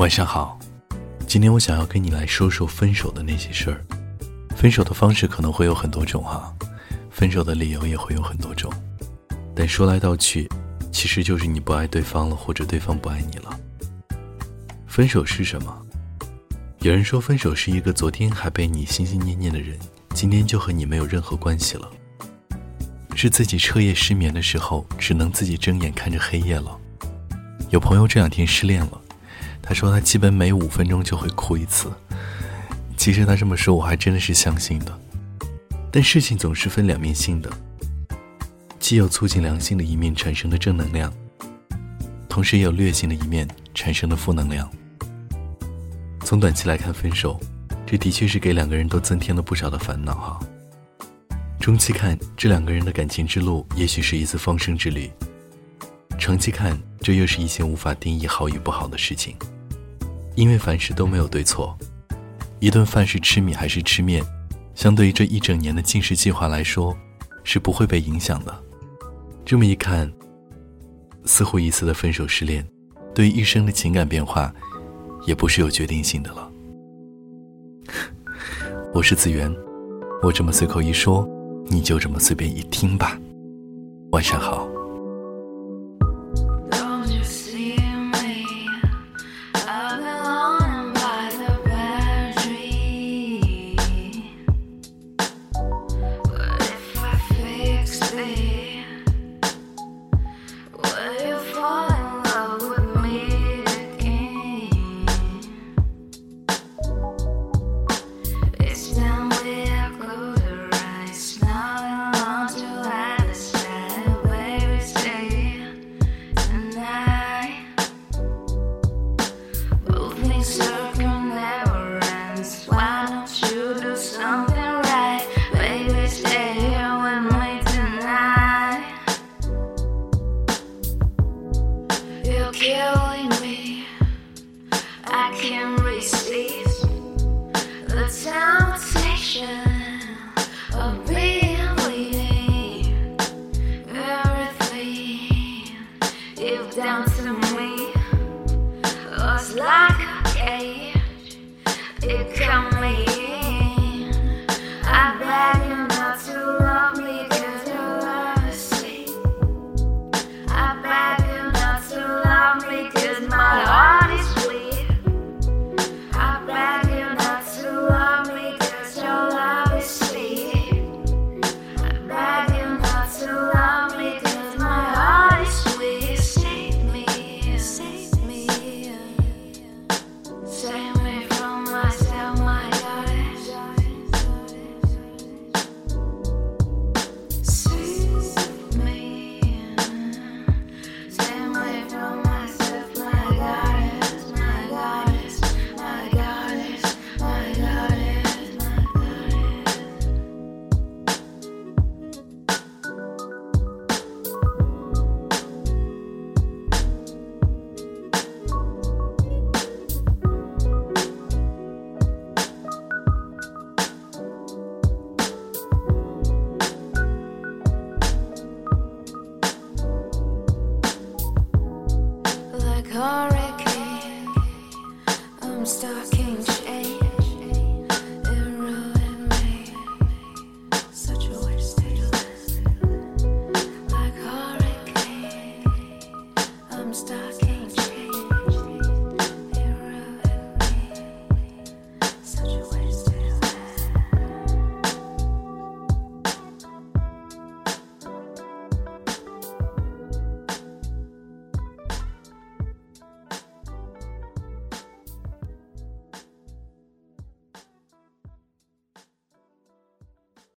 晚上好，今天我想要跟你来说说分手的那些事儿。分手的方式可能会有很多种哈，分手的理由也会有很多种，但说来道去，其实就是你不爱对方了，或者对方不爱你了。分手是什么？有人说，分手是一个昨天还被你心心念念的人，今天就和你没有任何关系了。是自己彻夜失眠的时候，只能自己睁眼看着黑夜了。有朋友这两天失恋了。他说他基本每五分钟就会哭一次。其实他这么说，我还真的是相信的。但事情总是分两面性的，既有促进良性的一面产生的正能量，同时也有劣性的一面产生的负能量。从短期来看，分手，这的确是给两个人都增添了不少的烦恼哈。中期看，这两个人的感情之路，也许是一次放生之旅；长期看，这又是一件无法定义好与不好的事情。因为凡事都没有对错，一顿饭是吃米还是吃面，相对于这一整年的进食计划来说，是不会被影响的。这么一看，似乎一次的分手失恋，对于一生的情感变化，也不是有决定性的了。我是子源，我这么随口一说，你就这么随便一听吧。晚上好。can receive the temptation of believing everything you've done to me was like a cage. It can me. I'm stuck.